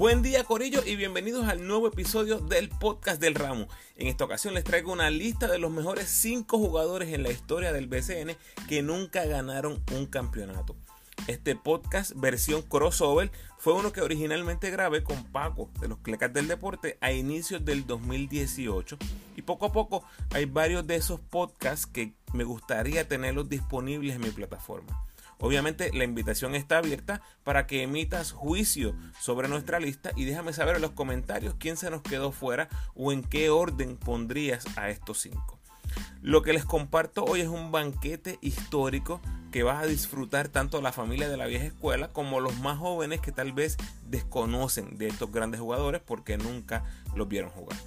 Buen día Corillo y bienvenidos al nuevo episodio del podcast del ramo. En esta ocasión les traigo una lista de los mejores 5 jugadores en la historia del BCN que nunca ganaron un campeonato. Este podcast versión crossover fue uno que originalmente grabé con Paco de los Clecas del Deporte a inicios del 2018 y poco a poco hay varios de esos podcasts que me gustaría tenerlos disponibles en mi plataforma. Obviamente la invitación está abierta para que emitas juicio sobre nuestra lista y déjame saber en los comentarios quién se nos quedó fuera o en qué orden pondrías a estos cinco. Lo que les comparto hoy es un banquete histórico que vas a disfrutar tanto la familia de la vieja escuela como los más jóvenes que tal vez desconocen de estos grandes jugadores porque nunca los vieron jugar.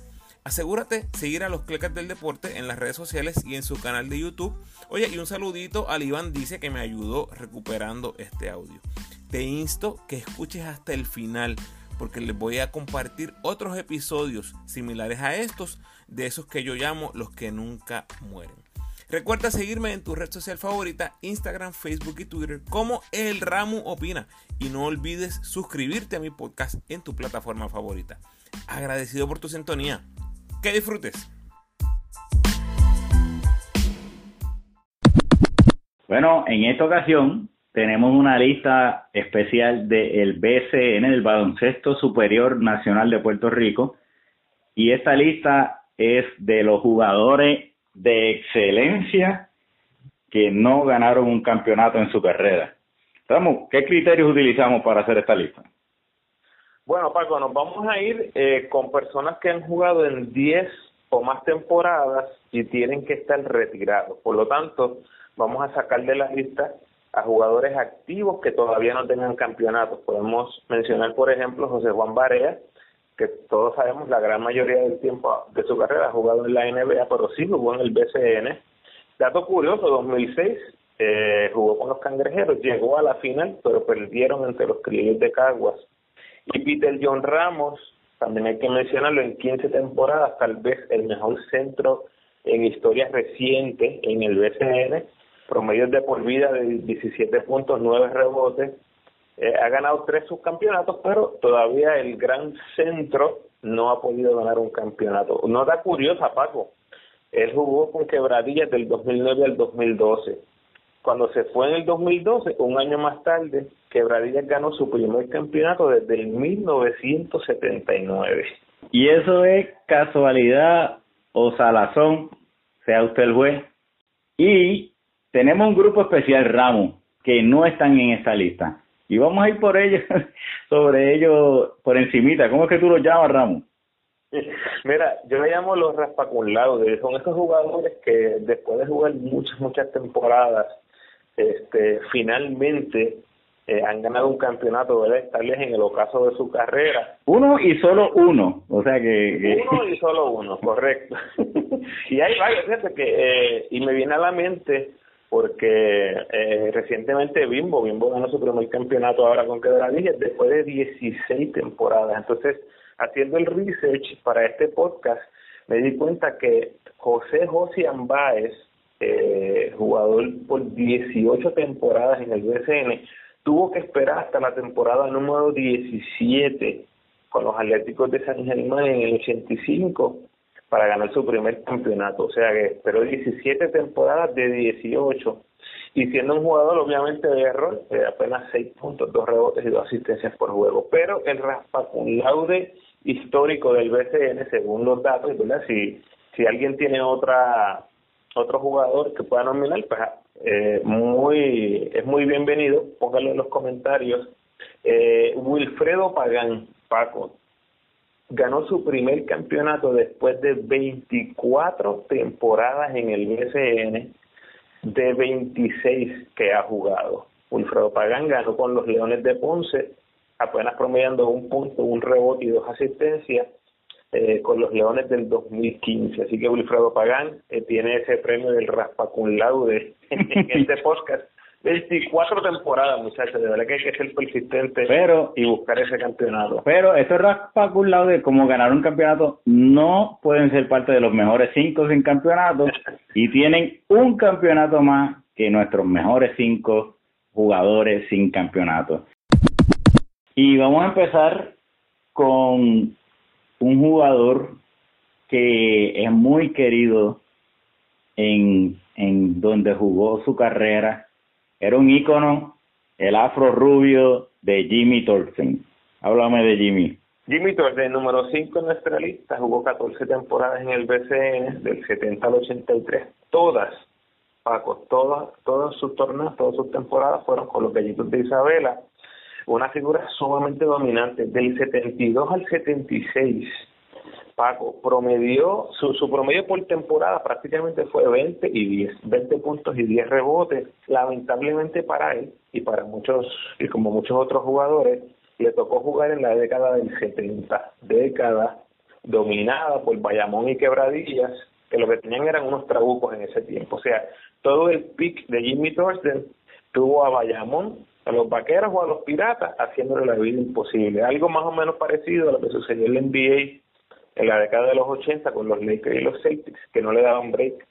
Asegúrate seguir a los Clecas del Deporte en las redes sociales y en su canal de YouTube. Oye, y un saludito al Iván Dice que me ayudó recuperando este audio. Te insto que escuches hasta el final porque les voy a compartir otros episodios similares a estos, de esos que yo llamo los que nunca mueren. Recuerda seguirme en tu red social favorita, Instagram, Facebook y Twitter como El Ramu Opina. Y no olvides suscribirte a mi podcast en tu plataforma favorita. Agradecido por tu sintonía. Que disfrutes. Bueno, en esta ocasión tenemos una lista especial del BCN, del Baloncesto Superior Nacional de Puerto Rico, y esta lista es de los jugadores de excelencia que no ganaron un campeonato en su carrera. Ramos, ¿qué criterios utilizamos para hacer esta lista? Bueno, Paco, nos vamos a ir eh, con personas que han jugado en 10 o más temporadas y tienen que estar retirados. Por lo tanto, vamos a sacar de la lista a jugadores activos que todavía no tengan campeonatos. Podemos mencionar, por ejemplo, José Juan Barea, que todos sabemos la gran mayoría del tiempo de su carrera ha jugado en la NBA, pero sí jugó en el BCN. Dato curioso, 2006 eh, jugó con los Cangrejeros, llegó a la final, pero perdieron entre los criollos de Caguas y Peter John Ramos, también hay que mencionarlo, en 15 temporadas, tal vez el mejor centro en historia reciente en el BCN, promedios de por vida de 17 puntos, 9 rebotes, eh, ha ganado tres subcampeonatos, pero todavía el gran centro no ha podido ganar un campeonato. Nota curiosa, Paco, él jugó con quebradillas del 2009 al 2012 cuando se fue en el 2012, un año más tarde, Quebradillas ganó su primer campeonato desde el 1979. ¿Y eso es casualidad o salazón? Sea usted el juez. Y tenemos un grupo especial, Ramos, que no están en esta lista. Y vamos a ir por ellos, sobre ellos, por encimita. ¿Cómo es que tú los llamas, Ramos? Mira, yo le llamo los raspaculados. Son esos jugadores que después de jugar muchas, muchas temporadas este, finalmente eh, han ganado un campeonato, ¿verdad? Tal vez en el ocaso de su carrera. Uno y solo uno, o sea que... Uno y solo uno, correcto. y hay varios, fíjate que, eh, y me viene a la mente porque eh, recientemente Bimbo, Bimbo ganó su primer campeonato ahora con Quebradillas después de 16 temporadas. Entonces, haciendo el research para este podcast, me di cuenta que José José Ambáez, eh, jugador por 18 temporadas en el BCN, tuvo que esperar hasta la temporada número 17 con los Atléticos de San Germán en el 85 para ganar su primer campeonato. O sea que esperó 17 temporadas de 18 y siendo un jugador obviamente de error, de apenas 6 puntos, 2 rebotes y 2 asistencias por juego. Pero el laude histórico del BCN, según los datos, ¿verdad? Si, si alguien tiene otra otro jugador que pueda nominar, pues eh, muy es muy bienvenido, póngalo en los comentarios. Eh, Wilfredo Pagán, Paco, ganó su primer campeonato después de 24 temporadas en el BCN, de 26 que ha jugado. Wilfredo Pagán ganó con los Leones de Ponce, apenas promediando un punto, un rebote y dos asistencias eh, con los Leones del 2015. Así que Wilfredo Pagán eh, tiene ese premio del Raspa Cum Laude en este podcast. 24 temporadas, muchachos, de verdad que hay que ser persistente pero, y buscar ese campeonato. Pero estos Raspa Cum Laude, como ganar un campeonato, no pueden ser parte de los mejores cinco sin campeonato y tienen un campeonato más que nuestros mejores cinco jugadores sin campeonato. Y vamos a empezar con un jugador que es muy querido en, en donde jugó su carrera. Era un ícono, el afro rubio de Jimmy Thornton. Háblame de Jimmy. Jimmy Thornton, número 5 en nuestra lista, jugó 14 temporadas en el BCN del 70 al 83. Todas, Paco, todas, todos sus torneos, todas sus temporadas fueron con los gallitos de Isabela. Una figura sumamente dominante. Del 72 al 76 Paco, promedió, su, su promedio por temporada prácticamente fue 20 y 10, 20 puntos y 10 rebotes. Lamentablemente para él y para muchos, y como muchos otros jugadores, le tocó jugar en la década del 70, década dominada por Bayamón y Quebradillas, que lo que tenían eran unos trabucos en ese tiempo. O sea, todo el pick de Jimmy Thorsten tuvo a Bayamón, a los vaqueros o a los piratas, haciéndole la vida imposible. Algo más o menos parecido a lo que sucedió en la NBA en la década de los 80 con los Lakers y los Celtics, que no le daban break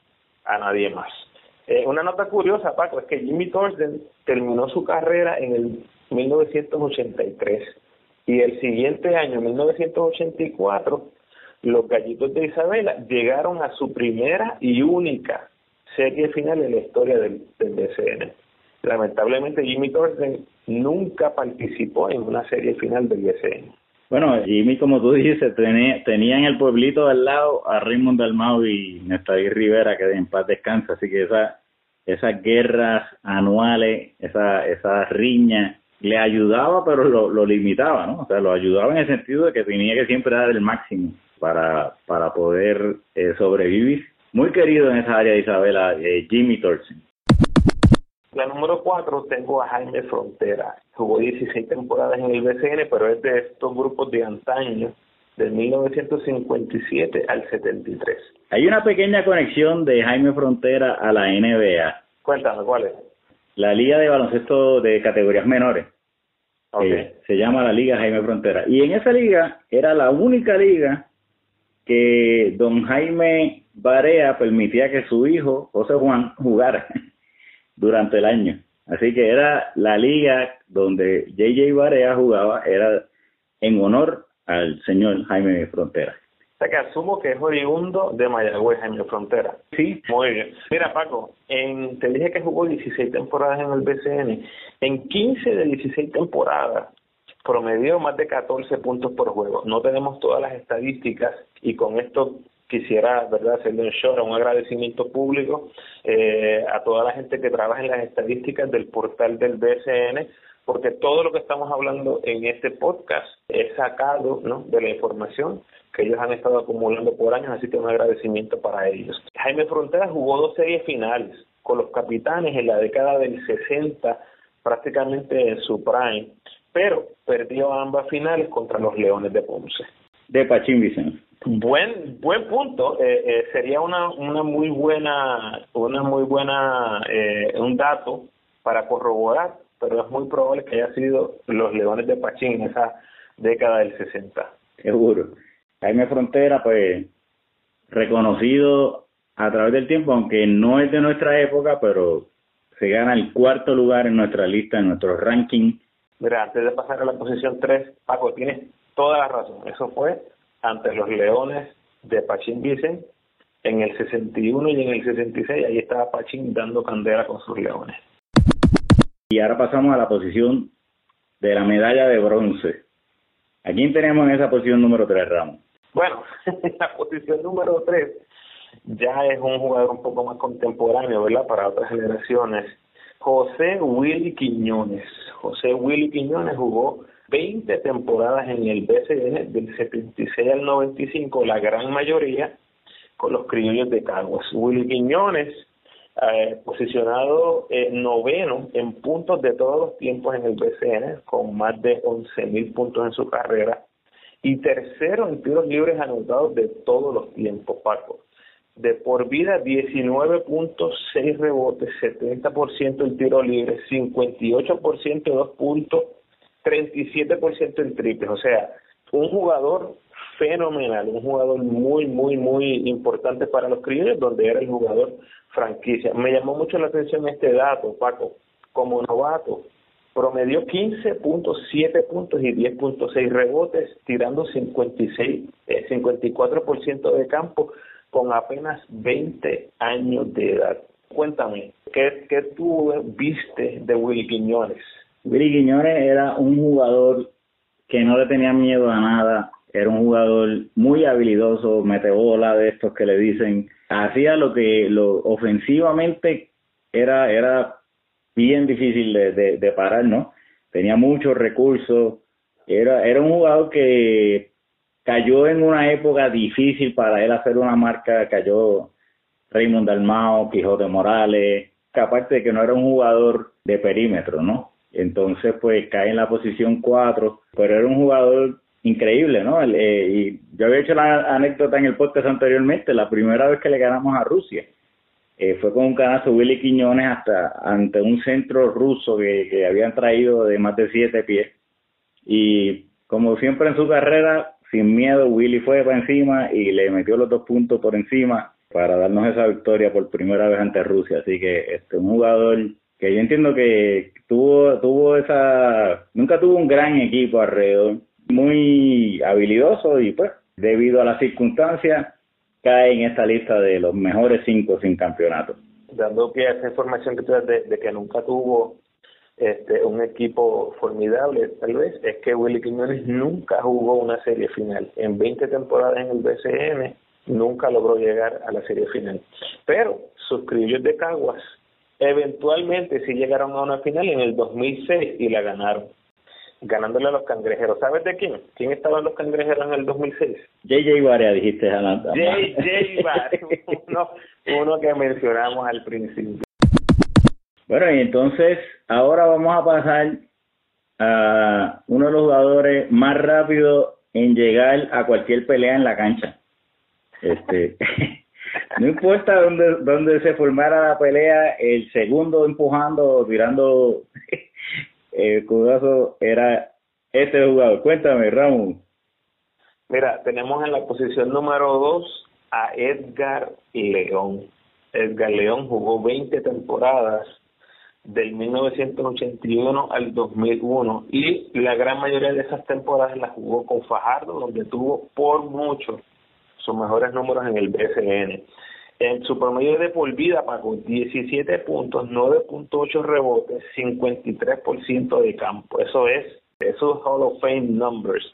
a nadie más. Eh, una nota curiosa, Paco, es que Jimmy Thornton terminó su carrera en el 1983 y el siguiente año, 1984, los Gallitos de Isabela llegaron a su primera y única serie final en la historia del, del BCN. Lamentablemente Jimmy Thornton nunca participó en una serie final del BCN. Bueno, Jimmy, como tú dices, tenía, tenía en el pueblito al lado a Raymond Dalmau y Néstor Rivera, que en paz descansa, así que esa, esas guerras anuales, esa, esa riña, le ayudaba, pero lo, lo limitaba, ¿no? O sea, lo ayudaba en el sentido de que tenía que siempre dar el máximo para, para poder eh, sobrevivir. Muy querido en esa área de Isabela, eh, Jimmy Thorson. La número cuatro tengo a Jaime Frontera. Jugó 16 temporadas en el BCN, pero es de estos grupos de antaño, de 1957 al 73. Hay una pequeña conexión de Jaime Frontera a la NBA. Cuéntame, ¿cuál es? La Liga de Baloncesto de categorías menores. Okay. se llama la Liga Jaime Frontera. Y en esa liga era la única liga que don Jaime Barea permitía que su hijo, José Juan, jugara. durante el año. Así que era la liga donde JJ Barea jugaba, era en honor al señor Jaime Frontera. O sea que asumo que es oriundo de Mayagüez, Jaime Frontera. Sí. Muy bien. Mira, Paco, en, te dije que jugó 16 temporadas en el BCN. En 15 de 16 temporadas promedió más de 14 puntos por juego. No tenemos todas las estadísticas y con esto quisiera verdad hacerle un show, un agradecimiento público eh, a toda la gente que trabaja en las estadísticas del portal del BSN porque todo lo que estamos hablando en este podcast es sacado ¿no? de la información que ellos han estado acumulando por años, así que un agradecimiento para ellos. Jaime Frontera jugó dos series finales con los capitanes en la década del 60, prácticamente en su prime, pero perdió ambas finales contra los Leones de Ponce. De Pachín. Buen buen punto. Eh, eh, sería una una muy buena una muy buena eh, un dato para corroborar, pero es muy probable que haya sido los Leones de Pachín en esa década del 60. Seguro. Jaime Frontera, pues reconocido a través del tiempo, aunque no es de nuestra época, pero se gana el cuarto lugar en nuestra lista, en nuestro ranking. Mira, antes de pasar a la posición 3, Paco, tienes toda la razón. Eso fue ante los Leones de Pachín Vicen en el 61 y en el 66. Ahí estaba Pachín dando candela con sus Leones. Y ahora pasamos a la posición de la medalla de bronce. ¿A quién tenemos en esa posición número 3, Ramos? Bueno, en la posición número 3 ya es un jugador un poco más contemporáneo, ¿verdad? Para otras generaciones. José Willy Quiñones. José Willy Quiñones jugó 20 temporadas en el BCN del 76 al 95, la gran mayoría con los criollos de Caguas. Willy Quiñones, eh, posicionado eh, noveno en puntos de todos los tiempos en el BCN, con más de 11 mil puntos en su carrera, y tercero en tiros libres anotados de todos los tiempos, Paco. De por vida, 19 puntos, 6 rebotes, 70% en tiro libre, 58% de dos puntos, 37% en triples, o sea, un jugador fenomenal, un jugador muy, muy, muy importante para los criollos, donde era el jugador franquicia. Me llamó mucho la atención este dato, Paco. Como novato, promedió 15.7 puntos y 10.6 rebotes, tirando 56, 54% eh, de campo con apenas 20 años de edad. Cuéntame, ¿qué, qué tú viste de Willy Quiñones? Willy Quiñones era un jugador que no le tenía miedo a nada, era un jugador muy habilidoso, metebola de estos que le dicen, hacía lo que lo ofensivamente era era bien difícil de, de, parar, ¿no? Tenía muchos recursos, era era un jugador que cayó en una época difícil para él hacer una marca, cayó Raymond Dalmao, Quijote Morales, que aparte de que no era un jugador de perímetro, ¿no? Entonces, pues cae en la posición 4, pero era un jugador increíble, ¿no? Eh, y yo había hecho la anécdota en el podcast anteriormente, la primera vez que le ganamos a Rusia. Eh, fue con un canazo Willy Quiñones hasta ante un centro ruso que, que habían traído de más de siete pies. Y como siempre en su carrera, sin miedo, Willy fue para encima y le metió los dos puntos por encima para darnos esa victoria por primera vez ante Rusia. Así que este un jugador que yo entiendo que tuvo tuvo esa nunca tuvo un gran equipo alrededor, muy habilidoso y pues debido a las circunstancias cae en esta lista de los mejores cinco sin campeonato. Dando pie a esa información que tú das de, que nunca tuvo este, un equipo formidable, tal vez, es que Willy Quiñones nunca jugó una serie final. En 20 temporadas en el BCN nunca logró llegar a la serie final. Pero sus criollos de Caguas eventualmente sí llegaron a una final en el 2006 y la ganaron ganándole a los cangrejeros. ¿Sabes de quién? ¿Quién estaba en los cangrejeros en el 2006? JJ Barea, dijiste, Atlanta. JJ Barea, uno, uno que mencionamos al principio. Bueno, y entonces ahora vamos a pasar a uno de los jugadores más rápidos en llegar a cualquier pelea en la cancha. Este, no importa dónde, dónde se formara la pelea, el segundo empujando, tirando el codazo era este jugador. Cuéntame, Ramón. Mira, tenemos en la posición número 2 a Edgar León. Edgar León jugó 20 temporadas del 1981 al 2001 y la gran mayoría de esas temporadas las jugó con Fajardo, donde tuvo por mucho sus mejores números en el BCN. En su promedio de por vida pagó 17 puntos, 9.8 rebotes, 53% de campo. Eso es, esos Hall of Fame numbers.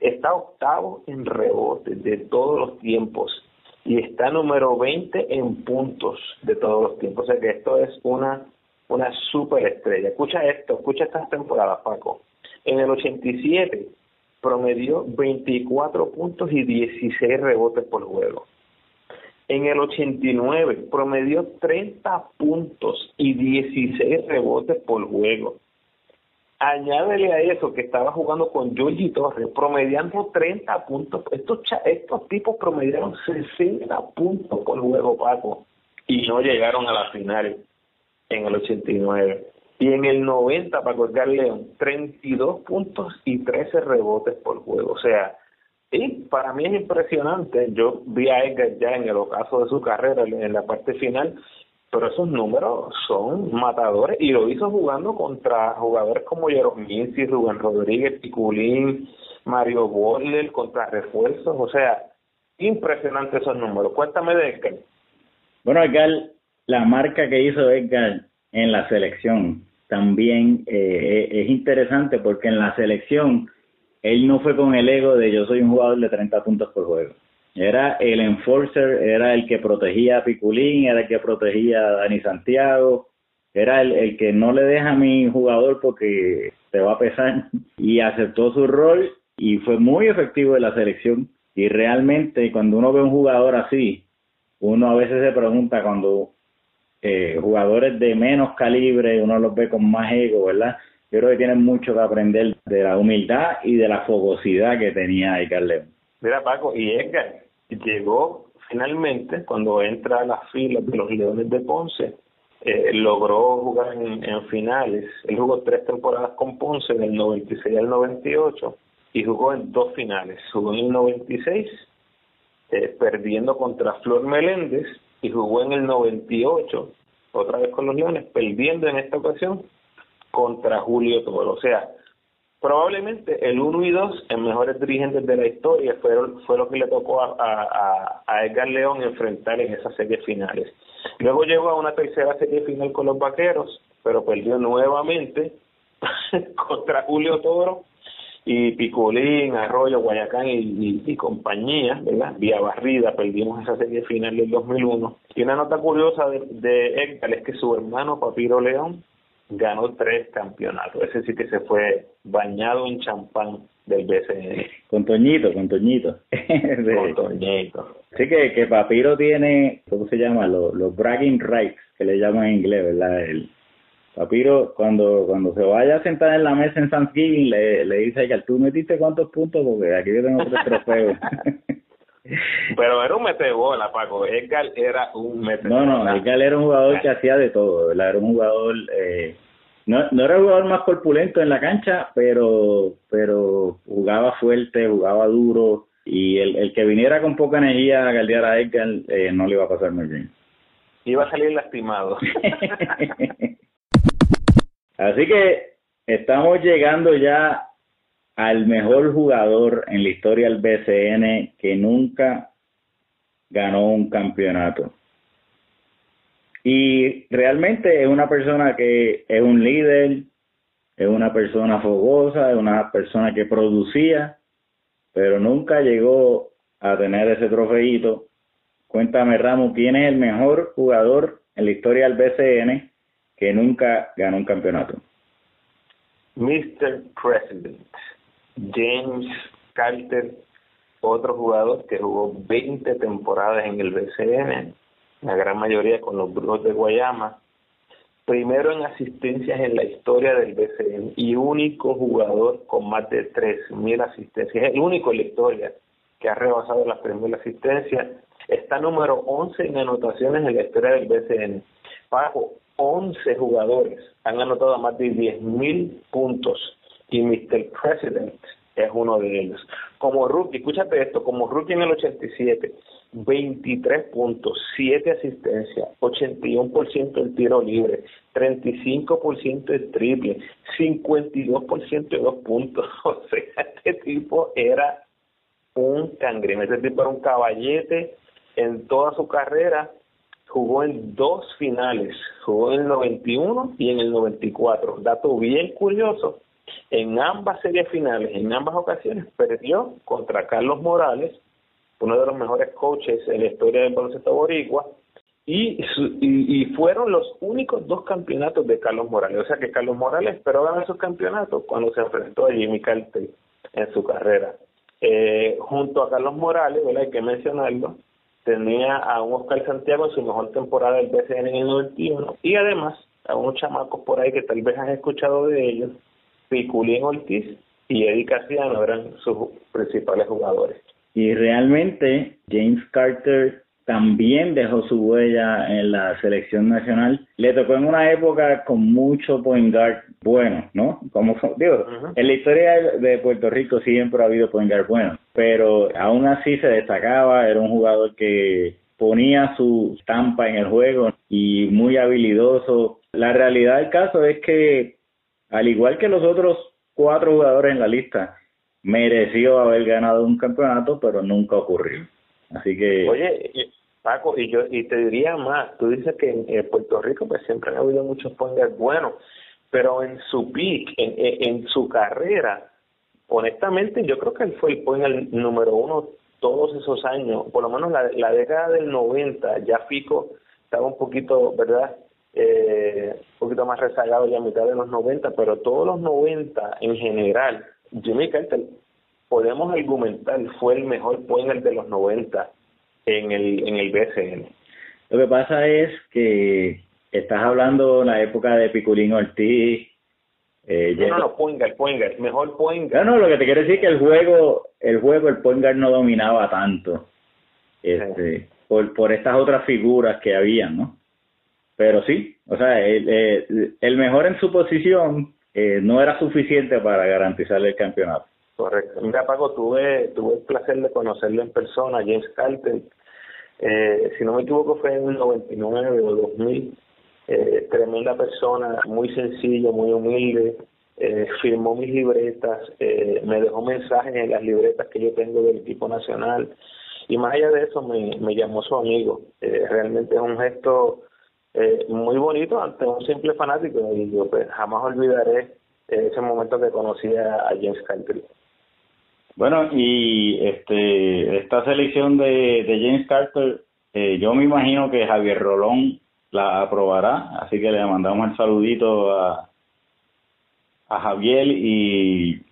Está octavo en rebotes de todos los tiempos y está número 20 en puntos de todos los tiempos. O sea que esto es una, una super estrella. Escucha esto, escucha estas temporadas, Paco. En el 87 promedió 24 puntos y 16 rebotes por juego. En el 89 promedió 30 puntos y 16 rebotes por juego. Añádele a eso que estaba jugando con Georgie Torres, promediando 30 puntos. Estos, estos tipos promediaron 60 puntos por juego, Paco, y no llegaron a la final en el 89. Y en el 90, Paco Edgar León, 32 puntos y 13 rebotes por juego. O sea, y para mí es impresionante. Yo vi a Edgar ya en el ocaso de su carrera, en la parte final, pero esos números son matadores y lo hizo jugando contra jugadores como Jerome Mincy, Rubén Rodríguez, Piculín, Mario Borler, contra refuerzos. O sea, impresionante esos números. Cuéntame de Edgar. Bueno, Edgar, la marca que hizo Edgar en la selección también eh, es interesante porque en la selección él no fue con el ego de yo soy un jugador de 30 puntos por juego. Era el enforcer, era el que protegía a Piculín, era el que protegía a Dani Santiago, era el, el que no le deja a mi jugador porque te va a pesar y aceptó su rol y fue muy efectivo en la selección y realmente cuando uno ve un jugador así, uno a veces se pregunta cuando eh, jugadores de menos calibre, uno los ve con más ego, ¿verdad? yo creo que tienen mucho que aprender de la humildad y de la fogosidad que tenía Edgar León. Mira, Paco, y Edgar llegó finalmente cuando entra a las filas de los Leones de Ponce, eh, logró jugar en, finales. Él jugó tres temporadas con Ponce, del 96 al 98, y jugó en dos finales. Jugó en el 96, eh, perdiendo contra Flor Meléndez, y jugó en el 98, otra vez con los Leones, perdiendo en esta ocasión contra Julio Toro. O sea, probablemente el 1 y 2 en mejores dirigentes de la historia fueron, fue lo que le tocó a, a, a Edgar León enfrentar en esas series finales. Luego llegó a una tercera serie final con los Vaqueros, pero perdió nuevamente contra Julio Toro y Picolín, Arroyo, Guayacán y, compañía, ¿verdad? Vía barrida, perdimos esa serie final del 2001. Y una nota curiosa de, de Héctor es que su hermano Papiro León ganó tres campeonatos. Ese sí que se fue bañado en champán del BCN. Con Toñito, con Toñito. con Toñito. Sí que, que Papiro tiene, ¿cómo se llama? Los, los bragging rights, que le llaman en inglés, ¿verdad? El, Papiro, cuando cuando se vaya a sentar en la mesa en Thanksgiving, le, le dice a tú metiste cuántos puntos, porque aquí yo tengo tres trofeos. Pero era un metebola, Paco. Edgar era un metebola. No, no, Edgar era un jugador que hacía de todo, ¿verdad? Era un jugador... Eh, no, no era el jugador más corpulento en la cancha, pero pero jugaba fuerte, jugaba duro, y el, el que viniera con poca energía a galdear a Edgar eh, no le iba a pasar muy bien. Iba a salir lastimado. Así que estamos llegando ya al mejor jugador en la historia del BCN que nunca ganó un campeonato. Y realmente es una persona que es un líder, es una persona fogosa, es una persona que producía, pero nunca llegó a tener ese trofeito. Cuéntame, Ramos, ¿quién es el mejor jugador en la historia del BCN que nunca ganó un campeonato. Mr. President, James Carter, otro jugador que jugó 20 temporadas en el BCN, la gran mayoría con los Brujos de Guayama, primero en asistencias en la historia del BCN y único jugador con más de 3.000 asistencias, es el único en la historia que ha rebasado las 3.000 asistencias, está número 11 en anotaciones en la historia del BCN. Paco, 11 jugadores han anotado más de 10.000 puntos y Mr. President es uno de ellos. Como rookie, escúchate esto, como rookie en el 87, 23 puntos, 7 asistencias, 81% del tiro libre, 35% del triple, 52% de dos puntos. O sea, este tipo era un cangrejo, este tipo era un caballete en toda su carrera jugó en dos finales, jugó en el 91 y en el 94. Dato bien curioso, en ambas series finales, en ambas ocasiones, perdió contra Carlos Morales, uno de los mejores coaches en la historia del baloncesto boricua, y, y, fueron los únicos dos campeonatos de Carlos Morales. O sea que Carlos Morales esperó ganar sus campeonatos cuando se enfrentó a Jimmy Carter en su carrera. Eh, junto a Carlos Morales, hay que mencionarlo, tenía a un Oscar Santiago en su mejor temporada del BCN en el 91 y además a unos chamacos por ahí que tal vez has escuchado de ellos, Piculín Ortiz y Eddie Casiano eran sus principales jugadores. Y realmente James Carter también dejó su huella en la selección nacional. Le tocó en una época con mucho point guard bueno, ¿no? Como digo, en la historia de Puerto Rico siempre ha habido point guard bueno, pero aún así se destacaba, era un jugador que ponía su estampa en el juego y muy habilidoso. La realidad del caso es que, al igual que los otros cuatro jugadores en la lista, mereció haber ganado un campeonato, pero nunca ocurrió. Así que... Oye, Paco, y yo y te diría más, tú dices que en, Puerto Rico pues siempre han habido muchos point buenos, pero en su peak, en, en, su carrera, honestamente yo creo que él fue el point número uno todos esos años, por lo menos la, la década del 90, ya Fico estaba un poquito, ¿verdad? Eh, un poquito más rezagado ya a mitad de los 90, pero todos los 90 en general, Jimmy Carter, podemos argumentar, fue el mejor point de los 90 en el, en el BCN. Lo que pasa es que estás hablando de la época de Piculín Ortiz. Eh, no, no, no, Poingar, Poingar, mejor Poingar. No, no, lo que te quiero decir es que el juego, el juego, el Poingar no dominaba tanto. Este, por, por estas otras figuras que había, ¿no? Pero sí, o sea, el, el, mejor en su posición eh, no era suficiente para garantizarle el campeonato. Correcto. Mira, Paco, tuve, tuve el placer de conocerlo en persona, James Carter. Eh, si no me equivoco, fue en el 99 o 2000. eh, tremenda persona, muy sencillo, muy humilde, eh, firmó mis libretas, eh, me dejó mensajes en las libretas que yo tengo del equipo nacional y más allá de eso me, llamó su amigo. Eh, realmente es un gesto eh, muy bonito ante un simple fanático y yo pues jamás olvidaré ese momento que conocí a, James Carter. Bueno, y este esta selección de, de James Carter, eh, yo me imagino que Javier Rolón la aprobará, así que le mandamos el saludito a, a Javier y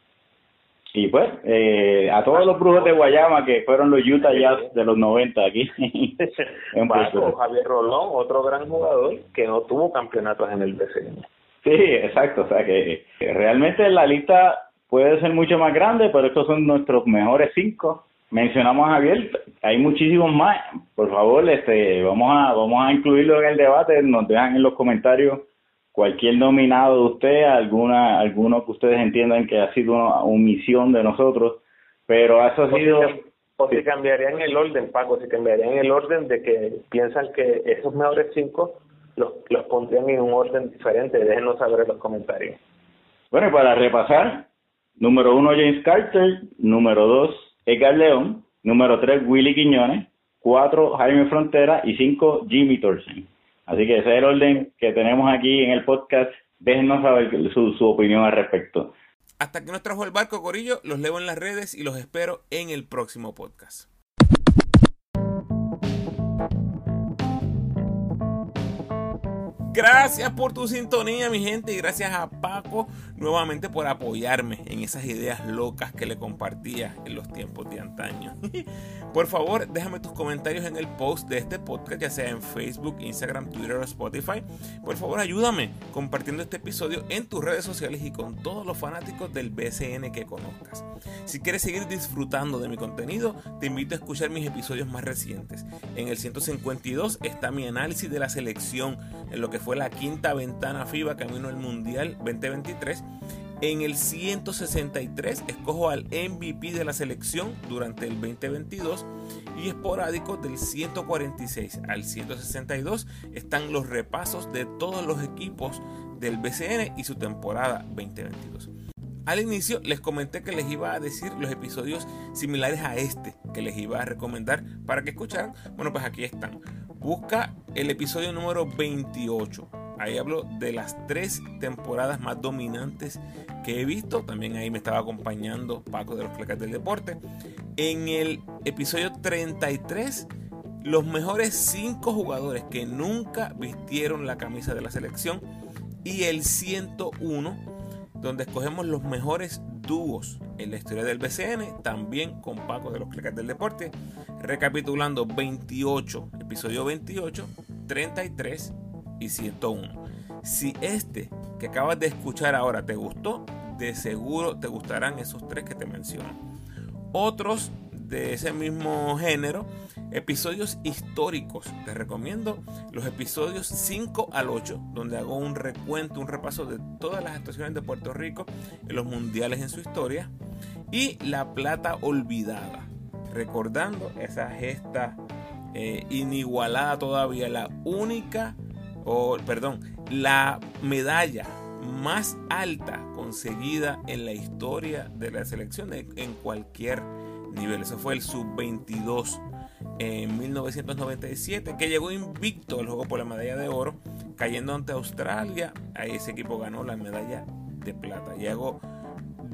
y pues eh, a todos los brujos de Guayama que fueron los Utah Jazz de los 90 aquí en Javier Rolón otro gran jugador que no tuvo campeonatos en el BCN sí exacto o sea que realmente la lista puede ser mucho más grande pero estos son nuestros mejores cinco. Mencionamos a Javier hay muchísimos más. Por favor este vamos a vamos a incluirlo en el debate. Nos dejan en los comentarios cualquier nominado de usted, alguna, alguno que ustedes entiendan que ha sido una omisión de nosotros, pero eso ha sido... O si cambiarían el orden, Paco, si cambiarían el orden de que piensan que esos mejores cinco los, los pondrían en un orden diferente, déjenos saber en los comentarios. Bueno, y para repasar, número uno James Carter, número dos Edgar León, número tres Willy Quiñones, cuatro Jaime Frontera y cinco Jimmy Thorsen. Así que ese es el orden que tenemos aquí en el podcast. Déjenos saber su, su opinión al respecto. Hasta que nos trajo el barco Corillo, los leo en las redes y los espero en el próximo podcast. Gracias por tu sintonía, mi gente, y gracias a Paco nuevamente por apoyarme en esas ideas locas que le compartía en los tiempos de antaño. por favor, déjame tus comentarios en el post de este podcast, ya sea en Facebook, Instagram, Twitter o Spotify. Por favor, ayúdame compartiendo este episodio en tus redes sociales y con todos los fanáticos del BCN que conozcas. Si quieres seguir disfrutando de mi contenido, te invito a escuchar mis episodios más recientes. En el 152 está mi análisis de la selección en lo que fue fue la quinta ventana FIBA camino al Mundial 2023. En el 163 escojo al MVP de la selección durante el 2022 y esporádico del 146 al 162 están los repasos de todos los equipos del BCN y su temporada 2022. Al inicio les comenté que les iba a decir los episodios similares a este que les iba a recomendar para que escucharan. Bueno, pues aquí están. Busca el episodio número 28. Ahí hablo de las tres temporadas más dominantes que he visto. También ahí me estaba acompañando Paco de los Clecas del Deporte. En el episodio 33, los mejores 5 jugadores que nunca vistieron la camisa de la selección. Y el 101, donde escogemos los mejores dúos en la historia del BCN, también con Paco de los Clecas del Deporte. Recapitulando 28, episodio 28, 33 y 101. Si este que acabas de escuchar ahora te gustó, de seguro te gustarán esos tres que te menciono. Otros de ese mismo género, episodios históricos. Te recomiendo los episodios 5 al 8, donde hago un recuento, un repaso de todas las actuaciones de Puerto Rico en los mundiales en su historia. Y La Plata Olvidada, recordando esa gesta eh, inigualada todavía, la única, o perdón, la medalla más alta conseguida en la historia de la selección en cualquier nivel. Eso fue el sub-22 en 1997, que llegó invicto al juego por la medalla de oro, cayendo ante Australia. Ahí ese equipo ganó la medalla de plata. Llegó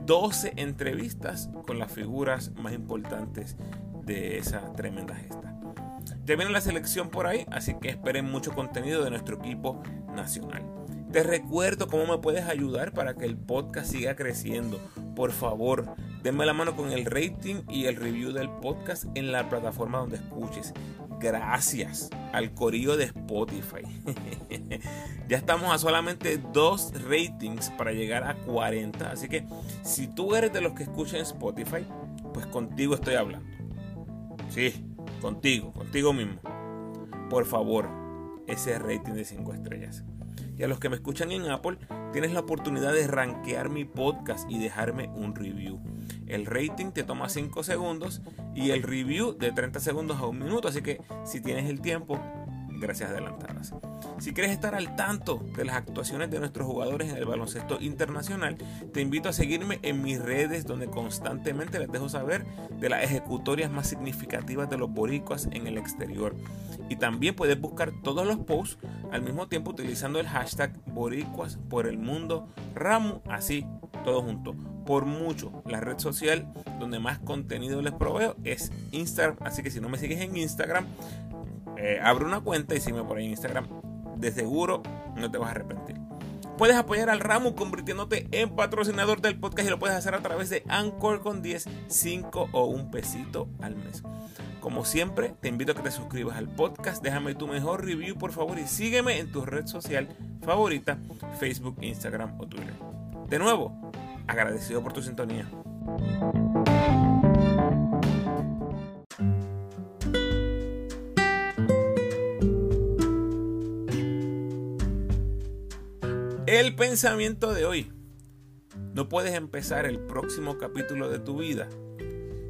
12 entrevistas con las figuras más importantes de esa tremenda gesta. Ya la selección por ahí, así que esperen mucho contenido de nuestro equipo nacional. Te recuerdo cómo me puedes ayudar para que el podcast siga creciendo. Por favor, denme la mano con el rating y el review del podcast en la plataforma donde escuches. Gracias al corillo de Spotify. ya estamos a solamente dos ratings para llegar a 40. Así que si tú eres de los que escuchan Spotify, pues contigo estoy hablando. Sí, contigo, contigo mismo. Por favor, ese rating de 5 estrellas. Y a los que me escuchan en Apple, tienes la oportunidad de rankear mi podcast y dejarme un review. El rating te toma 5 segundos y el review de 30 segundos a un minuto. Así que si tienes el tiempo, gracias adelantadas. Si quieres estar al tanto de las actuaciones de nuestros jugadores en el baloncesto internacional, te invito a seguirme en mis redes donde constantemente les dejo saber de las ejecutorias más significativas de los boricuas en el exterior. Y también puedes buscar todos los posts al mismo tiempo utilizando el hashtag boricuas por el mundo Ramu, así, todo junto. Por mucho, la red social donde más contenido les proveo es Instagram, así que si no me sigues en Instagram, eh, abre una cuenta y sígueme por ahí en Instagram. De seguro no te vas a arrepentir. Puedes apoyar al ramo convirtiéndote en patrocinador del podcast y lo puedes hacer a través de Anchor con 10, 5 o un pesito al mes. Como siempre, te invito a que te suscribas al podcast, déjame tu mejor review por favor y sígueme en tu red social favorita, Facebook, Instagram o Twitter. De nuevo, agradecido por tu sintonía. Pensamiento de hoy. No puedes empezar el próximo capítulo de tu vida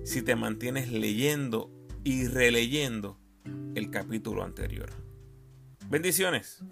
si te mantienes leyendo y releyendo el capítulo anterior. Bendiciones.